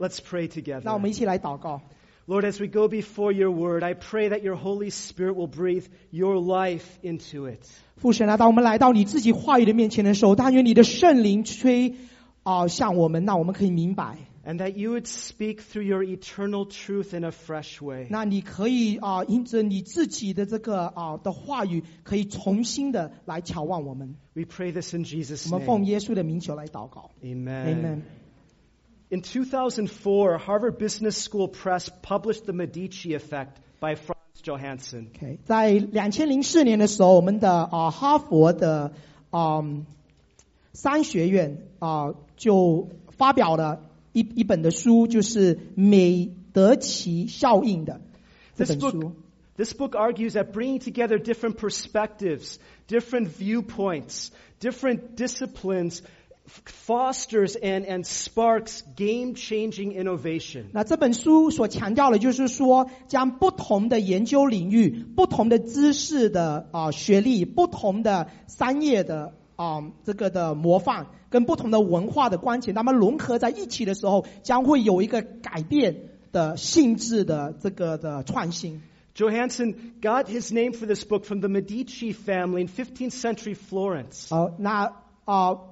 Let's pray 那我 together. 们一起来祷告。 Lord, as we go before your word, I pray that your Holy Spirit will breathe your life into it. 父神啊，当我们来到你自己话语的面前的时候，但愿你的圣灵吹啊、向我们，那我们可以明白。 And that you would speak through your eternal truth in a fresh way. 那你可以啊、因着你自己的这个啊、的话语，可以重新的来眺望我们。 We pray this in Jesus' 我们奉 name. 耶稣的名求来祷告。 Amen. Amen。 in 2004, Harvard Business School Press published The Medici Effect by Frans Johansson. Okay, book argues that bringing together different perspectives, different viewpoints, different disciplines fosters and and sparks game-changing innovation。那这本书所强调的，就是说将不同的研究领域、不同的知识的啊学历、不同的商业的啊这个的模范，跟不同的文化的关情，它们融合在一起的时候，将会有一个改变的性质的这个的创新。Johansson got his name for this book from the Medici family in 15th century Florence. 好，那啊。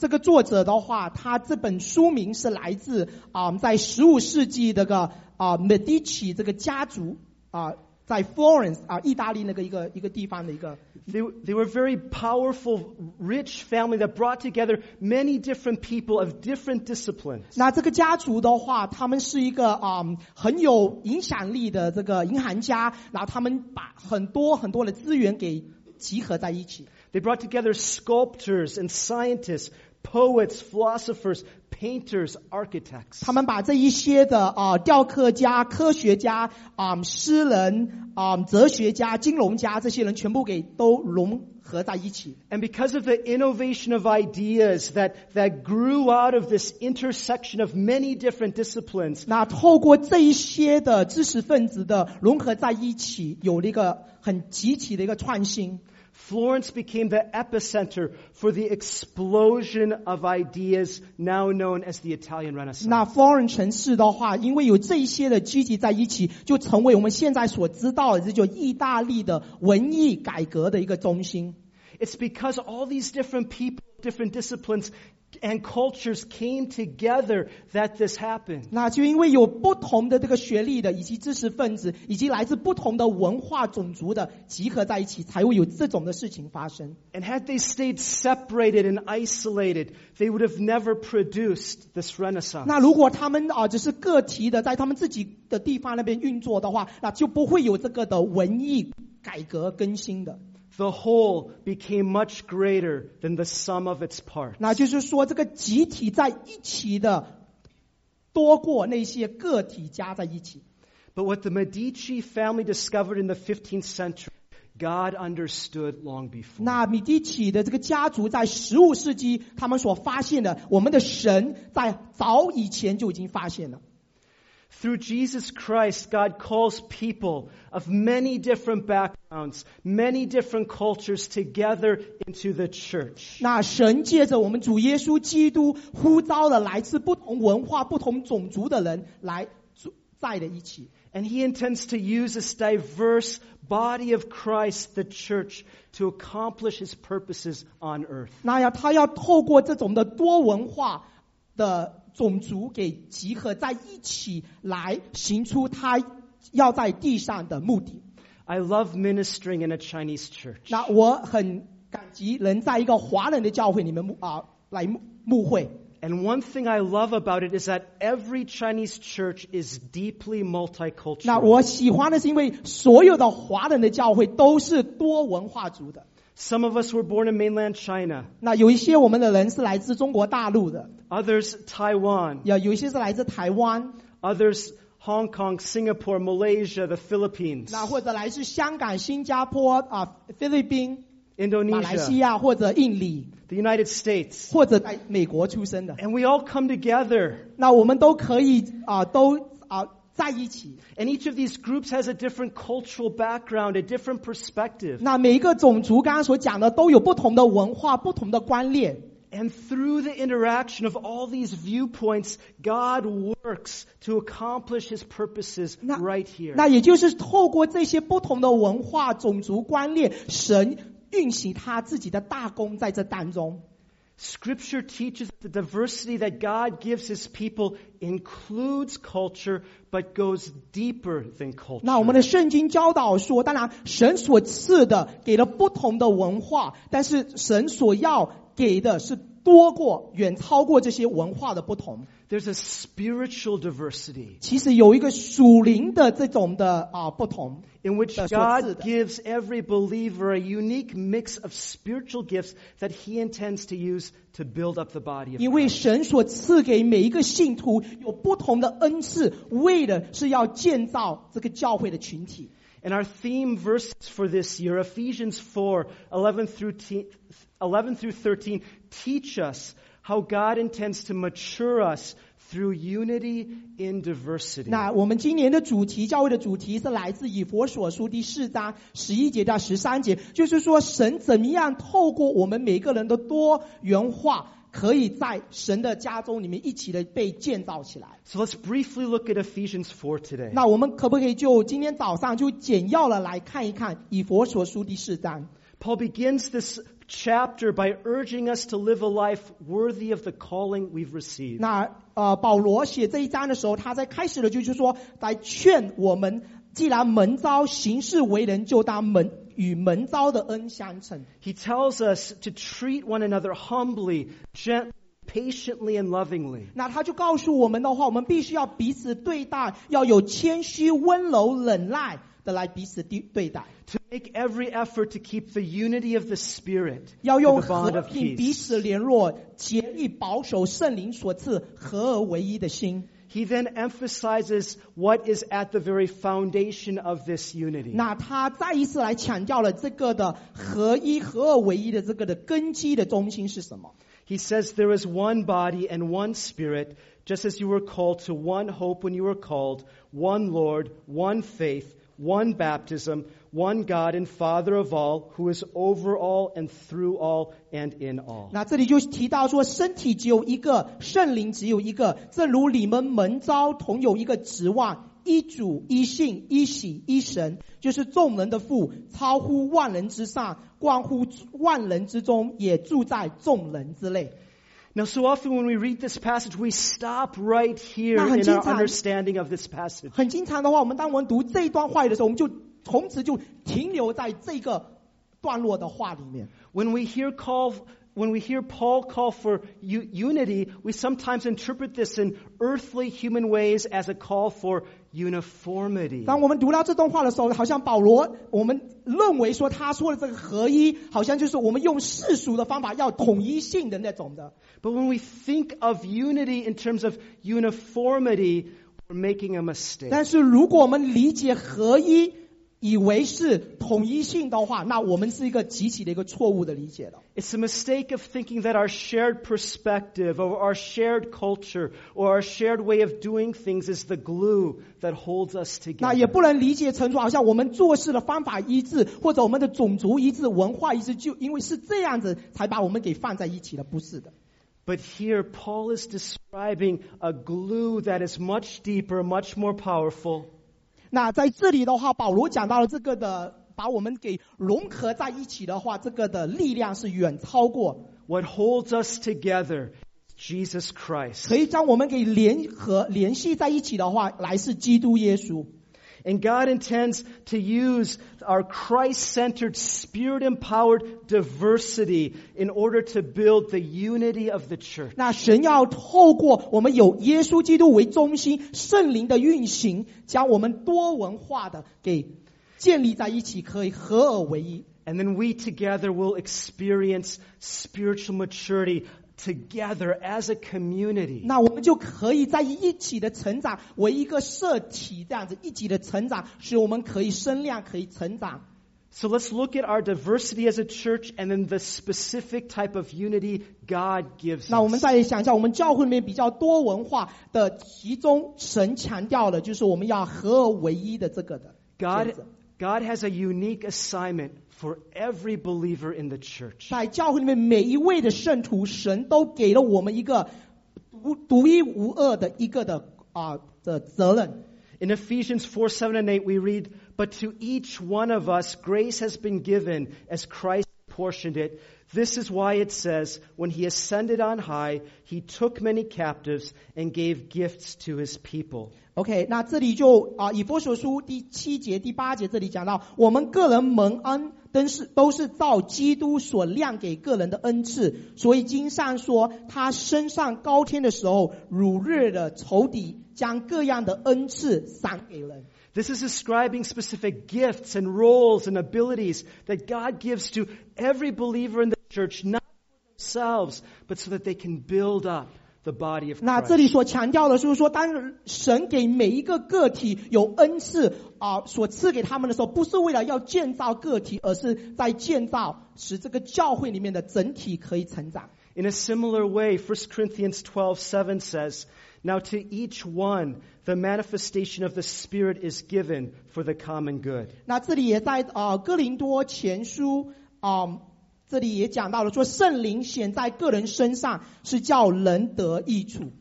这个作者的话，他这本书名是来自啊、在十五世纪这个啊、Medici 这个家族啊、在 Florence 啊、意大利那个一个一个地方的一个 They, they were very powerful, rich family that brought together many different people of different disciplines. 那这个家族的话，他们是一个啊、很有影响力的这个银行家，然后他们把很多很多的资源给集合在一起。They brought together sculptors and scientists, poets, philosophers, painters, architects. 他们把这一些的啊、雕刻家、科学家、啊、诗人、啊、哲学家、金融家这些人全部给都融合在一起。 And because of the innovation of ideas that, that grew out of this intersection of many different disciplines, 那透过这一些的知识分子的融合在一起，有了一个很集体的一个创新。 Florence became the epicenter for the explosion of ideas now known as the Italian Renaissance. 那 Florence 城市的话，因为有这些的聚集在一起，就成为我们现在所知道的这就意大利的文艺改革的一个中心。It's because all these different people, different disciplines, and cultures came together that this happened. 那就因为有不同的这个学历的，以及知识分子，以及来自不同的文化种族的集合在一起，才会有这种的事情发生。 And had they stayed separated and isolated, they would have never produced this Renaissance. 那如果他们啊只是个体的在他们自己的地方那边运作的话，那就不会有这个的文艺改革更新的。 The whole became much greater than the sum of its parts. 那就是说，这个集体在一起的多过那些个体加在一起。But what the Medici family discovered in the 15th century, God understood long before. 那米蒂奇的这个家族在15世纪，他们所发现的，我们的神在早以前就已经发现了。Through Jesus Christ, God calls people of many different backgrounds, many different cultures together into the church. 那神借着我们主耶稣基督呼召了来自不同文化、不同种族的人来住在了一起。 And he intends to use this diverse body of Christ, the church, to accomplish his purposes on earth. 那要他要透过这种的多文化的 种族给集合在一起，来行出他要在地上的目的。I love ministering in a Chinese church. 那我很感激能在一个华人的教会里面牧啊、来牧牧会。And one thing I love about it is that every Chinese church is deeply multicultural. 那我喜欢的是，因为所有的华人的教会都是多文化族的。Some of us were born in mainland China, 那有一些我们的人是来自中国大陆的， others Taiwan, 有有一些是来自台湾， others Hong Kong, Singapore, Malaysia, the Philippines, 那或者来自香港、新加坡啊、菲律宾、马来西 Indonesia, 亚或者印尼， the United States. 或者在美国出生的。 And we all come together. 那我们都可以啊、都啊、 在一起。 And each of these groups has a different cultural background, a different perspective. 那每一个种族刚刚所讲的都有不同的文化、不同的观念。 And through the interaction of all these viewpoints, God works to accomplish his purposes 那 right here. 那也就是透过这些不同的文化、种族观念，神运行他自己的大功在这当中。 Scripture teaches the diversity that God gives his people includes culture, but goes deeper than culture. 那我们的圣经教导说，当然神所赐的给了不同的文化，但是神所要给的是 多过、远超过这些文化的不同。There's a spiritual diversity 其实有一个属灵的这种的啊不同。in which God。gives every believer a unique mix of spiritual gifts that he intends to use to build up the body 因为神所赐给每一个信徒有不同的恩赐，为的是要建造这个教会的群体。And our theme verses for this year, Ephesians 4, 11 through, te- 11 through 13, teach us how God intends to mature us through unity in diversity. 那我们今年的主题，教会的主题是来自以佛所书第四章十一节到十三节，就是说神怎么样透过我们每个人的多元化， 可以在神的家中里面一起的被建造起来。So let's briefly look at Ephesians 4 today. 那我们可不可以就今天早上就简要的来看一看以佛所书第四章？Paul begins this chapter by urging us to live a life worthy of the calling we've received. 那呃，保罗写这一章的时候，他在开始的就是说，来劝我们，既然门招行事为人，就当门与门招的恩相称。He tells us to treat one another humbly, gently, patiently, and lovingly. 那他就告诉我们的话，我们必须要彼此对待，要有谦虚、温柔、忍耐的来彼此对对待，To make every effort to keep the unity of the Spirit, 要用和平彼此联络，竭力保守圣灵所赐合而为一的心。He then emphasizes what is at the very foundation of this unity. 那他再一次来强调了这个的合一、合而为一的这个的根基的中心是什么？ He says there is one body and one spirit, just as you were called to one hope when you were called, one Lord, one faith, one baptism, one God and Father of all, who is over all and through all and in all. 那这里就提到说，身体只有一个，圣灵只有一个，正如你们门招同有一个指望，一主、一信、一喜、一神，就是众人的父，超乎万人之上，冠乎万人之中，也住在众人之内。 Now, so often when we read this passage, we stop right here 那很 in 经 our 常。 understanding of this passage. 很经常的话，我们当我们读这一段话语的时候，我们就 从此就停留在这个段落的话里面。 When we hear call, when we hear Paul call for u- unity, we sometimes interpret this in earthly human ways as a call for uniformity. 当我们读到这段话的时候，好像保罗，我们认为说他说的这个合一，好像就是我们用世俗的方法要统一性的那种的。 But when we think of unity in terms of uniformity, we're making a mistake. 但是如果我们理解合一， 以为是统一性的话，那我们是一个极其的一个错误的理解的。 It's a mistake of thinking that our shared perspective or our shared culture or our shared way of doing things is the glue that holds us 那也 together. 不能理解成说，好像我们做事的方法一致，或者我们的种族一致、文化一致，就因为是这样子才把我们给放在一起的，不是的。 But here, Paul is describing a glue that is much deeper, much more powerful, 那在这里的话，保罗讲到了这个的，把我们给融合在一起的话，这个的力量是远超过 What holds us together Jesus Christ. 可以将我们给联合联系在一起的话，来是基督耶稣。And God intends to use our Christ-centered, spirit-empowered diversity in order to build the unity of the church. 那神要透过我们有耶稣基督为中心，圣灵的运行，将我们多文化的给建立在一起，可以合而为一。 And then we together will experience spiritual maturity together as a community. 那我们就可以在一起的成长，为一个社体这样子一起的成长，使我们可以生量，可以成长。So let's look at our diversity as a church and then the specific type of unity God gives 那我们再想一下，我们教会里面比较多文化的其中，神强调的就是我们要合而为一的这个的选 God, 择。God has a unique assignment for every believer in the church. 在教会里面每一位的圣徒，神都给了我们一个独独一无二的一个的啊、的责任。 In Ephesians 4 7 and 8, we read, But to each one of us grace has been given as Christ portioned it. This is why it says, When he ascended on high, he took many captives and gave gifts to his people. OK，那这里就啊，以佛所书第七节、第八节这里讲到，我们个人蒙恩，都是都是照基督所亮给个人的恩赐。所以经上说，他升上高天的时候，如日的仇敌将各样的恩赐赏给人。 This is describing specific gifts and roles and abilities that God gives to every believer in the church, not for themselves, but so that they can build up the body of 那这里 Christ. 所强调的就是说，当神给每一个个体有恩赐啊、所赐给他们的时候，不是为了要建造个体，而是在建造使这个教会里面的整体可以成长。 In a similar way, 1 Corinthians 12:7 says, "Now to each one the manifestation of the Spirit is given for the common good." 那这里也在呃哥林多前书啊、 这里也讲到了说，圣灵显在个人身上是叫人得益处。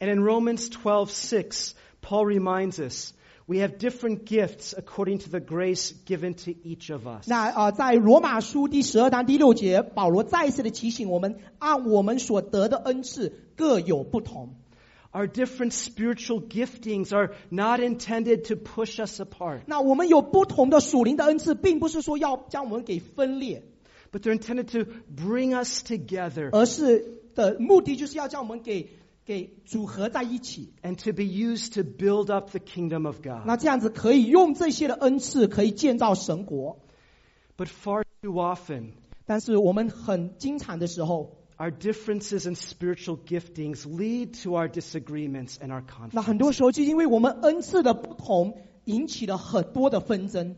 And in Romans 12:6, Paul reminds us, we have different gifts according to the grace given to each of us. 那呃，在罗马书第十二章第六节，保罗再一次的提醒我们，按我们所得的恩赐各有不同。 Our different spiritual giftings are not intended to push us apart, 那我们有不同的属灵的恩赐，并不是说要将我们给分裂， but they're intended to bring us together 而是的目的就是要将我们给给组合在一起。 and to be used to build up the kingdom of God. 那这样子可以用这些的恩赐，可以建造神国。 But far too often, 但是我们很经常的时候， Our differences in spiritual giftings lead to our disagreements and our 那 conflicts. 很多时候就因为我们恩赐的不同，引起了很多的纷争。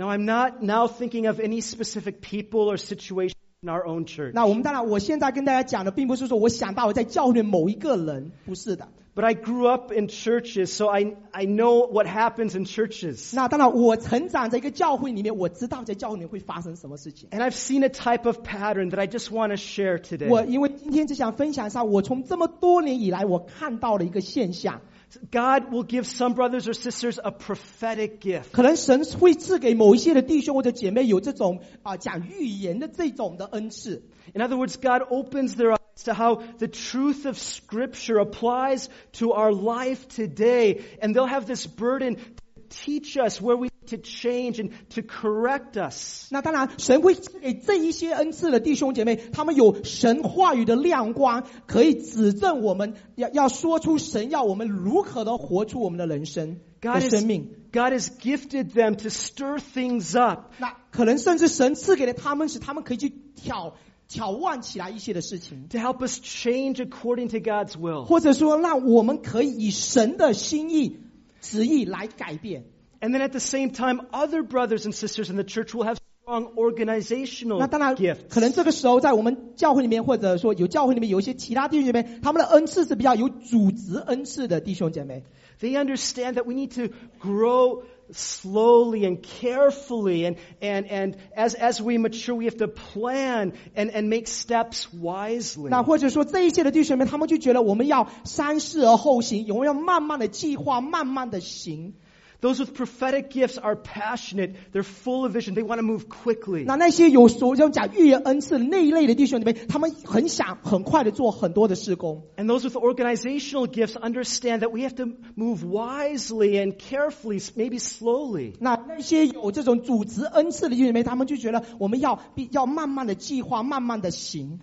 Now, I'm not now thinking of any specific people or situation in our own church, 那我们当然，我现在跟大家讲的，并不是说我想到我在教会里某一个人，不是的。 but I grew up in churches, so I, I know what happens in churches. 那当然，我成长在一个教会里面，我知道在教会里面会发生什么事情。 And I've seen a type of pattern that I just want to share today. 我因为今天只想分享上，我从这么多年以来，我看到了一个现象， God will give some brothers or sisters a prophetic gift. 可能神会赐给某一些的弟兄或者姐妹有这种啊、讲预言的这种的恩赐。 In other words, God opens their eyes to how the truth of Scripture applies to our life today. And they'll have this burden to teach us where we to change and to correct us. 那当然，神会赐给这一些恩赐的弟兄姐妹，他们有神话语的亮光，可以指正我们，要要说出神要我们如何的活出我们的人生的 God 生命。God has gifted them to stir things up. 那可能甚至神赐给了他们，使他们可以去挑挑旺起来一些的事情，to help us change according to God's will. 或者说让我们可以以神的心意、旨意来改变。 And then at the same time, other brothers and sisters in the church will have strong organizational 那当然.可能这个时候在我们教会里面，或者说有教会里面有一些其他弟兄姐妹，他们的恩赐是比较有组织恩赐的弟兄姐妹。They understand that we need to grow slowly and carefully and, and, and as, as we mature, we have to plan and, and make steps wisely. 那或者说这一些的弟兄们，他们就觉得我们要三思而后行，我们要慢慢的计划，慢慢的行。Those with prophetic gifts are passionate. They're full of vision. They want to move quickly. 那那些有所要讲预言恩赐的那一类的弟兄姐妹，他们很想很快的做很多的事工。 And those with organizational gifts understand that we have to move wisely and carefully, maybe slowly. 那那些有这种组织恩赐的弟兄姐妹，他们就觉得我们要必要慢慢的计划，慢慢的行。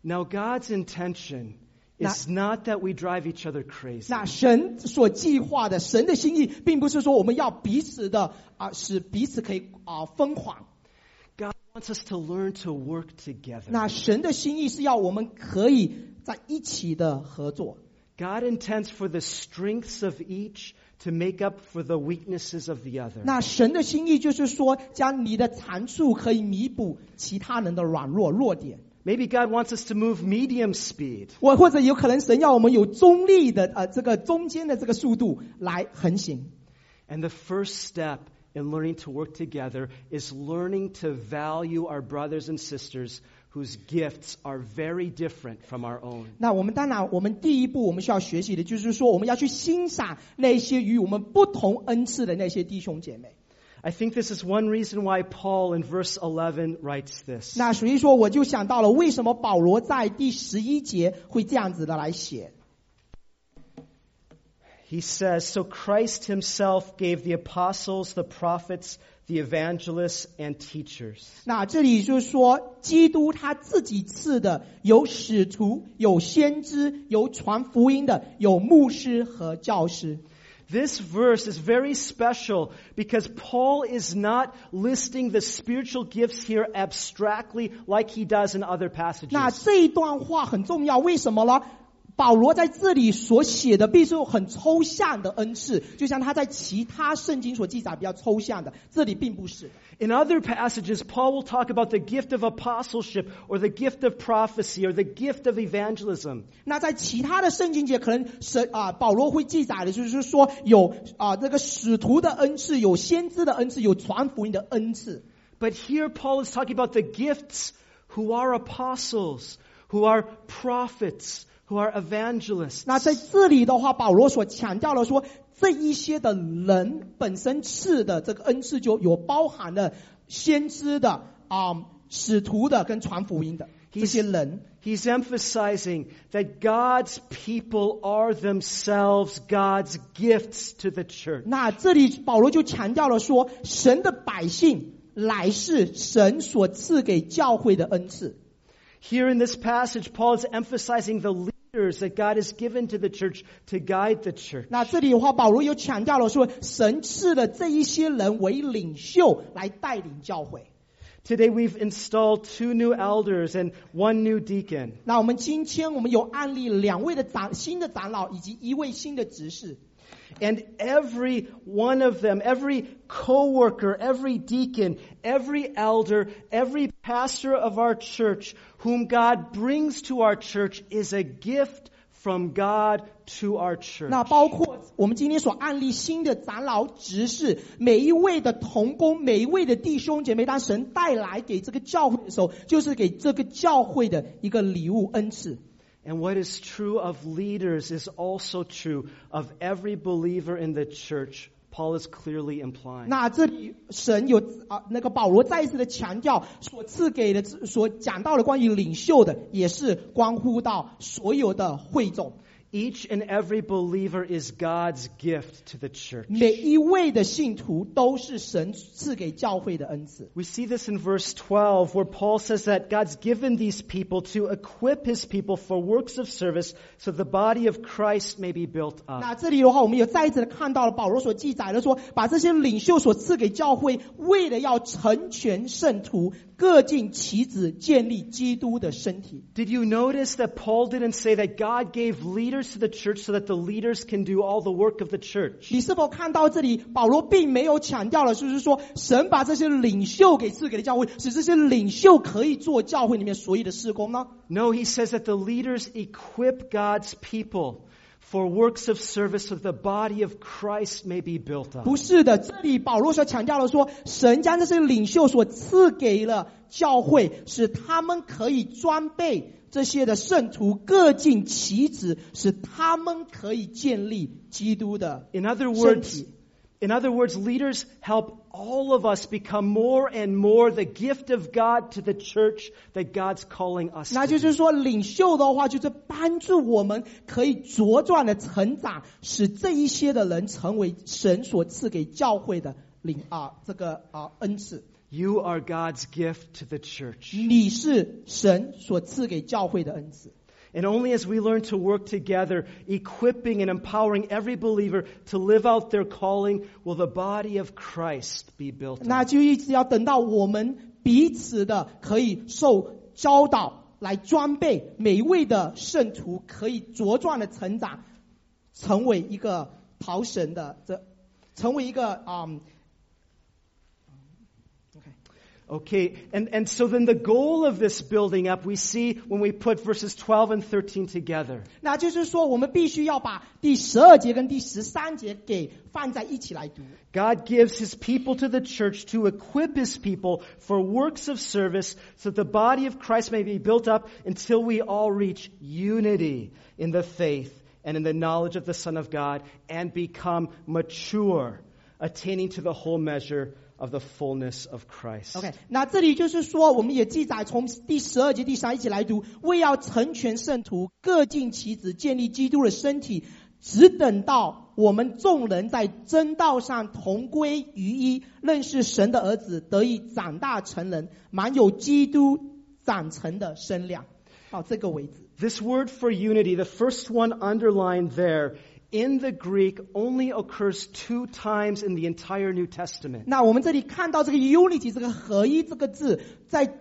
Now, God's intention is not that we drive each other crazy. 那神所计划的神的心意，并不是说我们要彼此的啊、使彼此可以啊、疯狂。God wants us to learn to work together. 那神的心意是要我们可以在一起的合作。God intends for the strengths of each to make up for the weaknesses of the other. 那神的心意就是说，将你的长处可以弥补其他人的软弱弱点。Maybe God wants us to move medium speed. 或或者有可能神要我们有中立的呃这个中间的这个速度来横行。 And the first step in learning to work together is learning to value our brothers and sisters whose gifts are very different from our own. 那我们当然，我们第一步我们需要学习的就是说，我们要去欣赏那些与我们不同恩赐的那些弟兄姐妹。 I think this is one reason why Paul in verse 11 writes this. 那所以说，我就想到了为什么保罗在第十一节会这样子的来写。 He says, So Christ himself gave the apostles, the prophets, the evangelists, and teachers. 那这里就是说，基督他自己赐的有使徒、有先知、有传福音的、有牧师和教师。 This verse is very special because Paul is not listing the spiritual gifts here abstractly like he does in other 那 passages. 这一段话很重要，为什么呢？ 保罗在这里所写的必是很抽象的恩赐，就像他在其他圣经所记载比较抽象的，这里并不是。 In other passages, Paul will talk about the gift of apostleship or the gift of prophecy or the gift of evangelism. 那在其他的圣经节，可能神啊、保罗会记载的，就是说有啊、这个使徒的恩赐，有先知的恩赐，有传福音的恩赐。 But here Paul is talking about the gifts who are apostles, who are prophets, who are evangelists. 那在这里的话，保罗所强调了说，这一些的人本身赐的这个恩赐，就有包含了先知的啊、使徒的跟传福音的这些人。 He's emphasizing that God's people are themselves God's gifts to the church. 那这里保罗就强调了说，神的百姓乃是神所赐给教会的恩赐。 Here in this passage, Paul is emphasizing the leaders that God has given to the church to guide the church. 那这里的话，保罗又强调了说，神赐了这一些人为领袖来带领教会。 Today we've installed two new elders and one new deacon. 那我们今天我们有案例两位的长新的长老以及一位新的执事。 And every one of them, every co-worker, every deacon, every elder, every pastor of our church whom God brings to our church is a gift from God to our church. 那包括我们今天所案例新的长老执事，每一位的同工，每一位的弟兄姐妹，当神带来给这个教会的时候，就是给这个教会的一个礼物恩赐。 And what is true of leaders is also true of every believer in the church. Paul is clearly implying. 那这里神有啊，那个保罗再一次的强调，所赐给的、所讲到的关于领袖的，也是关乎到所有的汇总。Each and every believer is God's gift to the church. 每一位的信徒都是神赐给教会的恩赐。 We see this in verse 12 where Paul says that God's given these people to equip his people for works of service so the body of Christ may be built up. 那这里的话，我们有再一次的看到了保罗所记载的说，把这些领袖所赐给教会，为了要成全圣徒， 各尽其职，建立基督的身体。 Did you notice that Paul didn't say that God gave leaders to the church so that the leaders can do all the work of the church? 你是否看到这里，保罗并没有强调了，就是说神把这些领袖给赐给了教会，使这些领袖可以做教会里面所有的事工呢？ No, he says that the leaders equip God's people For works of service of the body of Christ may be built up. 不是的，这里保罗所强调的说，神将这些领袖所赐给了教会，使他们可以装备这些的圣徒，各尽其职，使他们可以建立基督的 In other words, 体。in other words, leaders help all of us become more and more the gift of God to the church that God's calling us 那 to 就是 be. 说，领袖的话就是帮助我们可以茁壮的成长，使这一些的人成为神所赐给教会的领啊这个啊恩赐。 You are God's gift to the church. 你是神所赐给教会的恩赐。 And only as we learn to work together, equipping and empowering every believer to live out their calling, will the body of Christ be built 那 up. 就一直要等到我们彼此的可以受教导，来装备每一位的圣徒可以茁壮的成长，成为一个讨神的这，成为一个啊、嗯 OK Okay, and, and so then the goal of this building up, we see when we put verses 12 and 13 together. 那就是说，我们必须要把第十二节跟第十三节给放在一起来读。 God gives his people to the church to equip his people for works of service so that the body of Christ may be built up until we all reach unity in the faith and in the knowledge of the Son of God and become mature, attaining to the whole measure of the fullness of Christ. OK，那这里就是说，我们也记载从第十二节、第三一起来读，为要成全圣徒，各尽其职，建立基督的身体，只等到我们众人在真道上同归于一，认识神的儿子，得以长大成人，满有基督长成的身量。到这个为止。This word for unity, the first one underlined there, in the Greek only occurs two times in the entire New Testament. 那我们这里看到这个 unity 这个合一这个字，在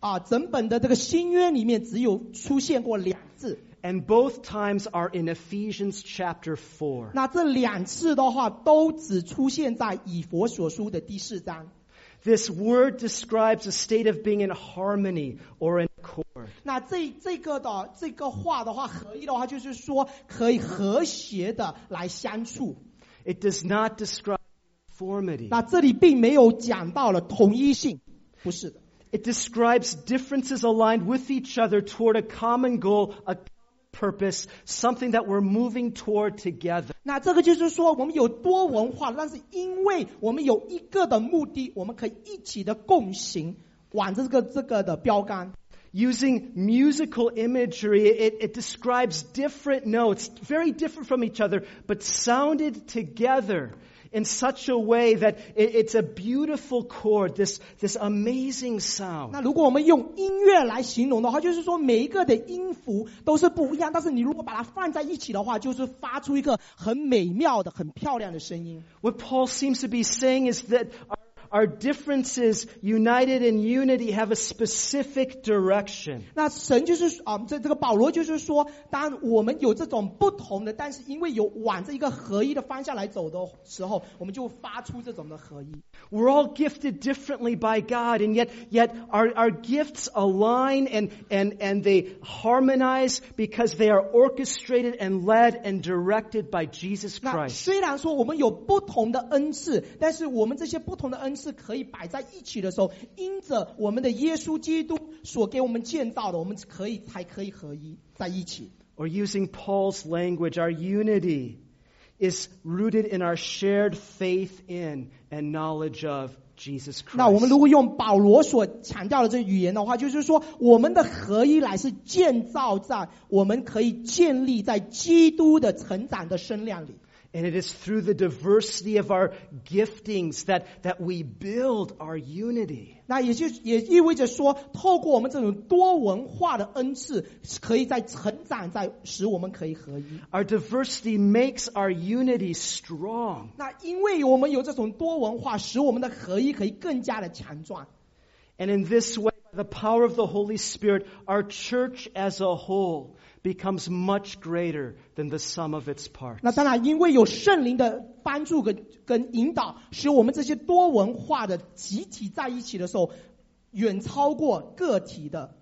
啊整本的这个新约里面只有出现过两次。 And both times are in Ephesians chapter 4. 那这两次的话，都只出现在以佛所书的第四章。 This word describes a state of being in harmony or in accord. 那这这个的这个话的话，合一的话，就是说可以和谐的来相处。It does not describe uniformity. 那这里并没有讲到了统一性，不是的。It describes differences aligned with each other toward a common goal, a purpose, something that we're moving toward together. 那这个就是说，我们有多文化，但是因为我们有一个的目的，我们可以一起的共行，往这个这个的标杆。Using musical imagery, it, it describes different notes, very different from each other, but sounded together in such a way that it, it's a beautiful chord, this, this amazing sound. 那如果我们用音乐来形容的话，就是说每一个的音符都是不一样，但是你如果把它放在一起的话，就是发出一个很美妙的、很漂亮的声音。 What Paul seems to be saying is that our, our differences, united in unity, have a specific direction. 那神就是啊，这这个保罗就是说，当我们有这种不同的，但是因为有往这一个合一的方向来走的时候，我们就发出这种的合一。 We're all gifted differently by God, and yet, yet our, our gifts align and, and, and they harmonize because they are orchestrated and led and directed by Jesus 那 Christ. 虽然说我们有不同的恩赐，但是我们这些不同的恩 赐可以摆在一起的时候，因着我们的耶稣基督所给我们建造的，我们可以才可以合一在一起。Or using Paul's language, our unity is rooted in our shared faith in and knowledge of Jesus Christ. 那我们如果用保罗所强调的这语言的话，就是说我们的合一来是建造在我们可以建立在基督的成长的身量里。And it is through the diversity of our giftings that, that we build our unity. 那也就也意味着说，透过我们这种多文化的恩赐，可以在成长，在使我们可以合一。 Our diversity makes our unity strong. 那因为我们有这种多文化，使我们的合一可以更加的强壮。 And in this way, by the power of the Holy Spirit, our church as a whole becomes much greater than the sum of its parts. 那当然，因为有圣灵的帮助跟跟引导，使我们这些多文化的集体在一起的时候，远超过个体的。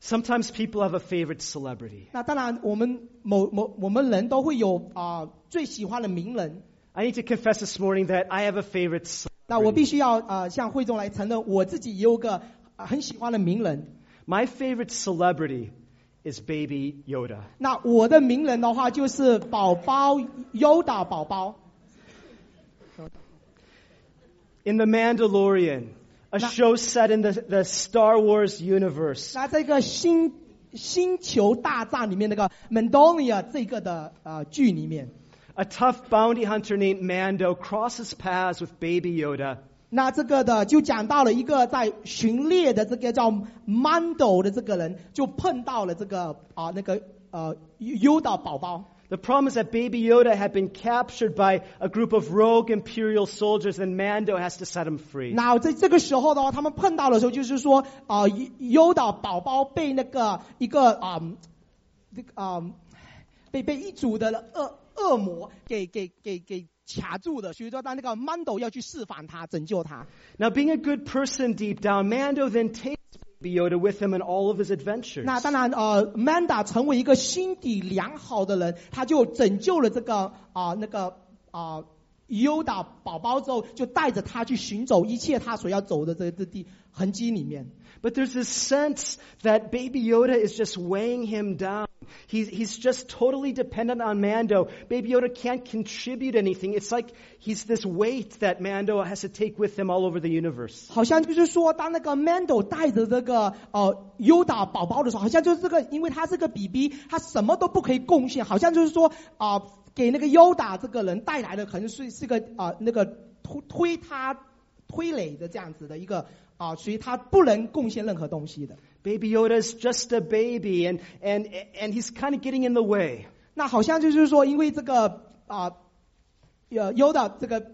Sometimes people have a favorite celebrity. 那当然，我们某某我们人都会有啊、最喜欢的名人。 I need to confess this morning that I have a favorite 那我 celebrity. 必须要呃向会众来承认，我自己也有个、呃 很喜欢的名人。 My favorite celebrity is Baby Yoda. 那我的名人的话就是宝宝优达宝宝。 In The Mandalorian, a Na- show set in the, the Star Wars universe, 那这个星星球大战里面那个 Mandonia 这个的呃剧里面， a tough bounty hunter named Mando crosses paths with Baby Yoda. 那这个的就讲到了一个在巡猎的这个叫 Mando 的这个人，就碰到了这个啊、那个呃优达宝宝。The problem is that Baby Yoda had been captured by a group of rogue Imperial soldiers, and Mando has to set him free. 那在这个时候的话，他们碰到的时候，就是说啊，优达宝宝被那个一个啊、这个啊、被被一组的恶恶魔给给给给卡住的，所以说当那个 Mando 要去释放他，拯救他。 Now, being a good person deep down, Mando then takes Baby Yoda with him in all of his adventures. 那当然，呃，Manda 成为一个心底良好的人，他就拯救了这个啊、那个啊。优达宝宝之后，就带着他去寻走一切他所要走的这这地痕迹里面。 But there's this sense that Baby Yoda is just weighing him down. He's, he's just totally dependent on Mando. Baby Yoda can't contribute anything. It's like he's this weight that Mando has to take with him all over the universe. 好像就是说，当那个 Mando 带着这个呃优达宝宝的时候，好像就是这个，因为他是个 BB，他什么都不可以贡献，好像就是说啊、给那个优达这个人带来的可能是是个啊、那个推推他推垒的这样子的一个啊、所以他不能贡献任何东西的。Baby Yoda's just a baby and, and, and he's kind of getting in the way. 那好像就是说，因为这个啊呃优的这个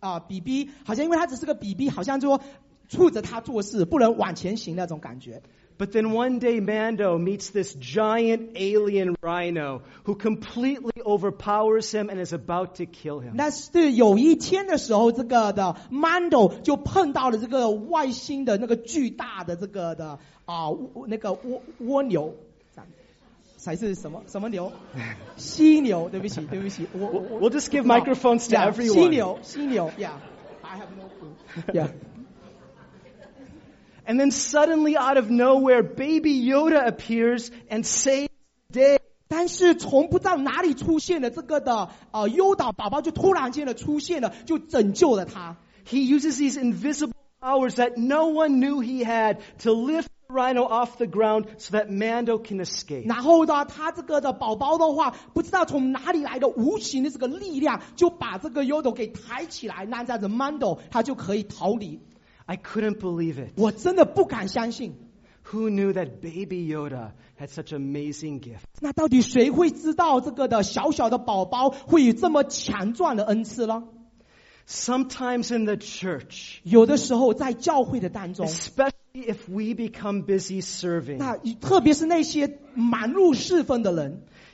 啊 BB，好像因为他只是个 BB，好像就说触着他做事，不能往前行那种感觉。But then one day Mando meets this giant alien rhino who completely overpowers him and is about to kill him. 但是有一天的时候，这个的 Mando 就碰到了这个外星的那个巨大的这个的啊、那个蜗蜗牛，才是什么什么牛？犀牛，对不起，对不起，我我我 We'll just give microphones to Yeah， everyone. 犀牛，犀牛，Yeah，I have no clue，Yeah。 And then suddenly out of nowhere, baby Yoda appears and saves the day. 但是从不知道哪里出现的这个的呃优岛宝宝就突然间的出现了，就拯救了他。 He uses these invisible powers that no one knew he had to lift the rhino off the ground so that Mando can escape. 然后呢，他这个的宝宝的话，不知道从哪里来的无形的这个力量，就把这个优斗给抬起来，那这样子 Mando 他就可以逃离。 I couldn't believe it. 我真的不敢相信， Who knew that baby Yoda had such amazing gift? 那到底谁会知道这个的小小的宝宝会有这么强壮的恩赐呢？ Sometimes in the church, 有的时候在教会的当中， especially if we become busy serving, 那特别是那些忙碌侍奉的人，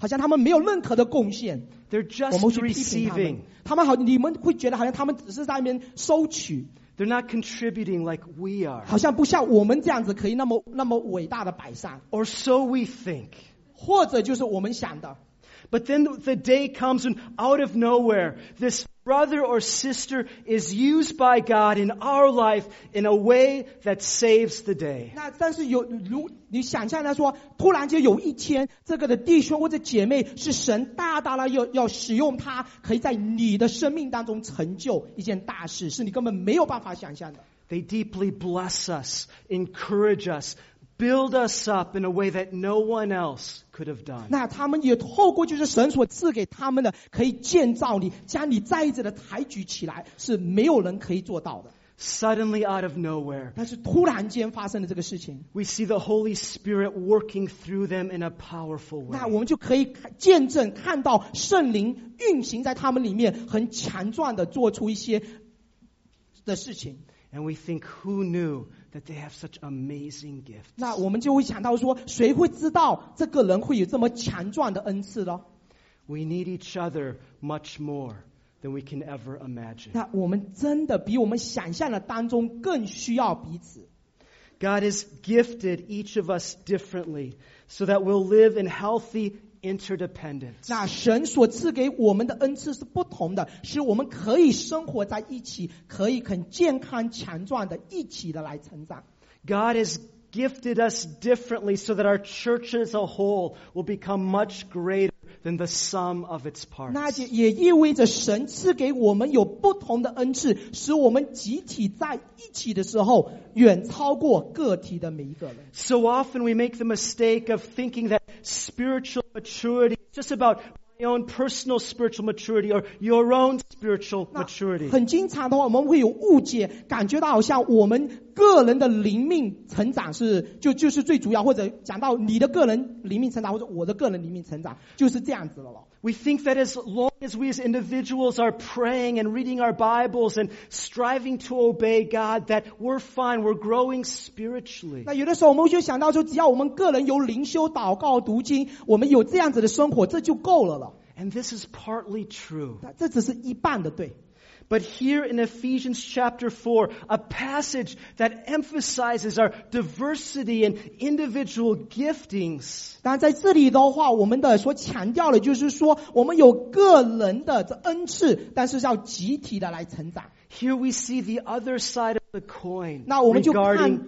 好像他们没有任何的贡献。They're just 会去批评他们 receiving. 他们好，你们会觉得好像他们只是在那边收取，They're not contributing like we are. 好像不像我们这样子可以那么那么伟大的摆上，Or so we think. 或者就是我们想的。But then the day comes when out of nowhere, this brother or sister is used by God in our life in a way that saves the day. 那但是有如你想象他说，突然间有一天，这个的弟兄或者姐妹是神大大的要要使用他，可以在你的生命当中成就一件大事，是你根本没有办法想象的。 They deeply bless us, encourage us, build us up in a way that no one else could have done. 那他们也透过就是神所赐给他们的，可以建造你，将你再一次的抬举起来，是没有人可以做到的。 Suddenly out of nowhere, 但是突然间发生的这个事情， we see the Holy Spirit working through them in a powerful 那 way. 我们就可以看见证看到圣灵运行在他们里面，很强壮的做出一些的事情。 And we think, who knew that they have such amazing gifts? 那我们就会想到说，谁会知道这个人会有这么强壮的恩赐呢？ We need each other much more than we can ever imagine. 那我们真的比我们想象的当中更需要彼此。 God has gifted each of us differently so that we'll live in healthy interdependence. 那神所赐给我们的恩赐是不同的，使我们可以生活在一起，可以很健康强壮的一起的来成长。 God has gifted us differently so that our church as a whole will become much greater than the sum of its 那 parts. 也也意味着神赐给我们有不同的恩赐，使我们集体在一起的时候，远超过个体的每一个人。 So often we make the mistake of thinking that spiritual maturity is just about my own personal spiritual maturity or your own spiritual 那 maturity. 很经常的话，我们会有误解，感觉到好像我们 个人的灵命成长是就就是最主要，或者讲到你的个人灵命成长，或者我的个人灵命成长，就是这样子了咯。 We think that as long as we as individuals are praying and reading our Bibles and striving to obey God, that we're fine, we're growing spiritually. 那有的时候我们就想到说，只要我们个人有灵修、祷告、读经，我们有这样子的生活，这就够了了。 And this is partly true. 那这只是一半的对。 But here in Ephesians chapter 4, a passage that emphasizes our diversity and individual giftings, 当然在这里的话，我们的所强调的就是说，我们有个人的这恩赐，但是要集体的来成长。 here we see the other side of the coin 那我们就看- regarding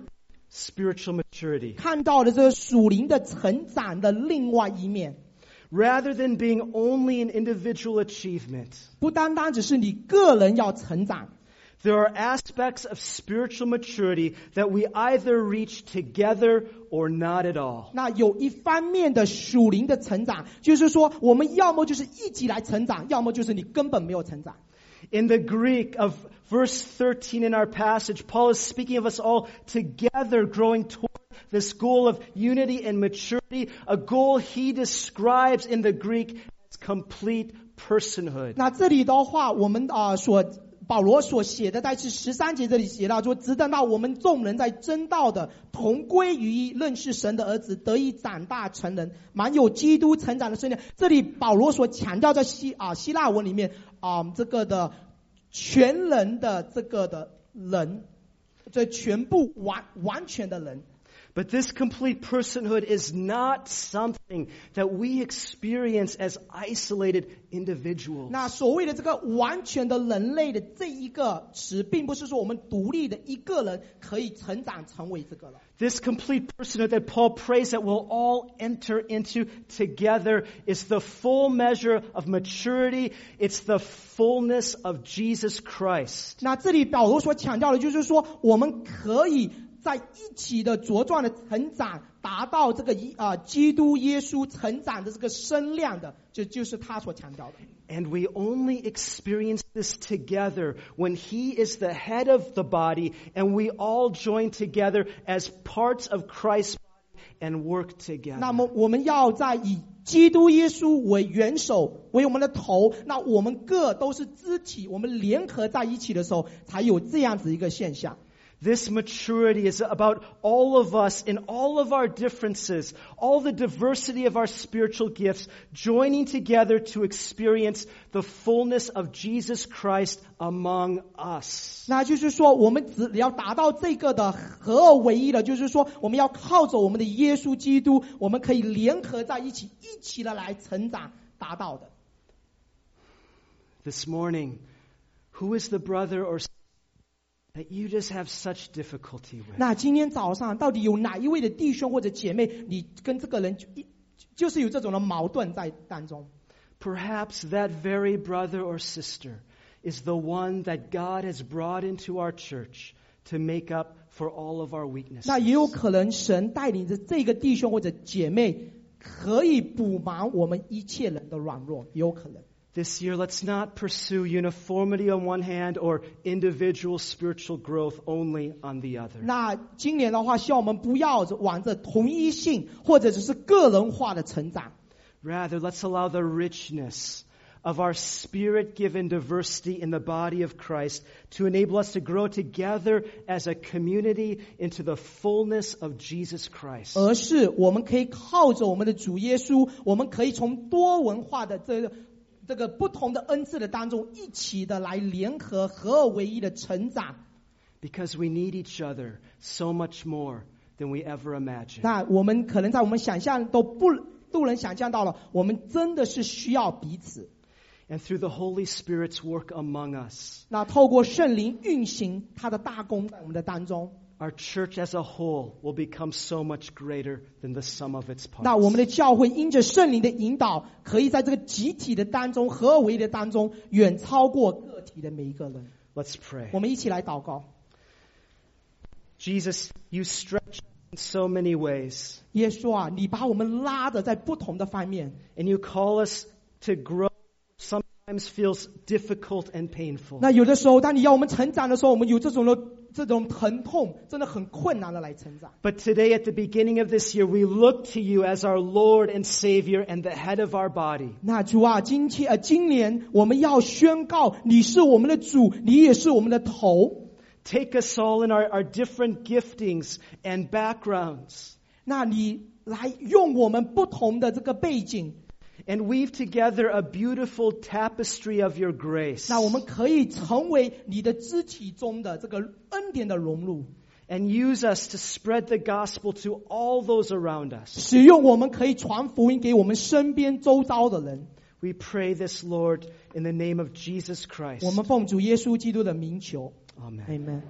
spiritual maturity. 看到了这个属灵的成长的另外一面， Rather than being only an individual achievement, 不单单只是你个人要成长， there are aspects of spiritual maturity that we either reach together or not at all. 那有一方面的属灵的成长，就是说我们要么就是一起来成长，要么就是你根本没有成长。 In the Greek of verse 13 in our passage, Paul is speaking of us all together growing toward this goal of unity and maturity, a goal he describes in the Greek as complete personhood. 那这里的话，我们啊、所保罗所写的，在是十三节这里写到说，直等到我们众人在真道的同归于一，认识神的儿子，得以长大成人，满有基督成长的生命。这里保罗所强调在希啊希腊文里面啊、这个的全人的这个的人，这全部完完全的人。But this complete personhood is not something that we experience as isolated individuals. 那所谓的这个完全的人类的这一个词，并不是说我们独立的一个人可以成长成为这个了。 This complete personhood that Paul prays that we'll all enter into together is the full measure of maturity. It's the fullness of Jesus Christ. 那这里保罗所强调的就是说，我们可以 在一起的茁壮的成长，达到这个一啊、基督耶稣成长的这个身量的，这就是他所强调的。And we only experience this together when He is the head of the body and we all join together as parts of Christ's body and work together. 那么我们要在以基督耶稣为元首，为我们的头，那我们各都是肢体，我们联合在一起的时候，才有这样子一个现象。This maturity is about all of us in all of our differences, all the diversity of our spiritual gifts, joining together to experience the fullness of Jesus Christ among us. 那就是说，我们只要达到这个的合而为一的，就是说，我们要靠着我们的耶稣基督，我们可以联合在一起，一起的来成长，达到的。 This morning, who is the brother or sister that you just have such difficulty with? 那今天早上到底有哪一位的弟兄或者姐妹，你跟这个人就一就是有这种的矛盾在当中？ Perhaps that very brother or sister is the one that God has brought into our church to make up for all of our weaknesses. 那也有可能神带领着这个弟兄或者姐妹，可以补满我们一切人的软弱，也有可能。 This year, let's not pursue uniformity on one hand or individual spiritual growth only on the other. 那今年的话，希望我们不要往着同一性或者只是个人化的成长。 Rather, let's allow the richness of our spirit given diversity in the body of Christ to enable us to grow together as a community into the fullness of Jesus Christ. 而是我们可以靠着我们的主耶稣，我们可以从多文化的这个 这个不同的恩赐的当中，一起的来联合合二为一的成长。Because we need each other so much more than we ever imagined. 那我们可能在我们想象都不都能想象到了，我们真的是需要彼此。And through the Holy Spirit's work among us, 那透过圣灵运行他的大功在我们的当中，our church as a whole will become so much greater than the sum of its 那我们 parts. 的教会因着圣灵的引导，可以在这个集体的当中合而为一的当中，远超过个体的每一个人。 Let's pray. 我们一起来祷告。 Jesus, you stretch in so many ways, 耶稣啊，你把我们拉的在不同的方面， and you call us to grow. Sometimes feels difficult and painful. 那有的时候，当你要我们成长的时候，我们有这种的 这种疼痛真的很困难的来成长。 But today, at the beginning of this year, we look to you as our Lord and Savior and the head of our body. 那主啊，今天呃，今年我们要宣告，你是我们的主，你也是我们的头。 Take us all in our, our different giftings and backgrounds 那你来用我们不同的这个背景， and weave together a beautiful tapestry of your grace 那我们可以成为你的肢体中的这个恩典的融入， and use us to spread the gospel to all those around us. 使用我们可以传福音给我们身边周遭的人。 We pray this, Lord, in the name of Jesus Christ. 我们奉主耶稣基督的名求 Amen. ，Amen。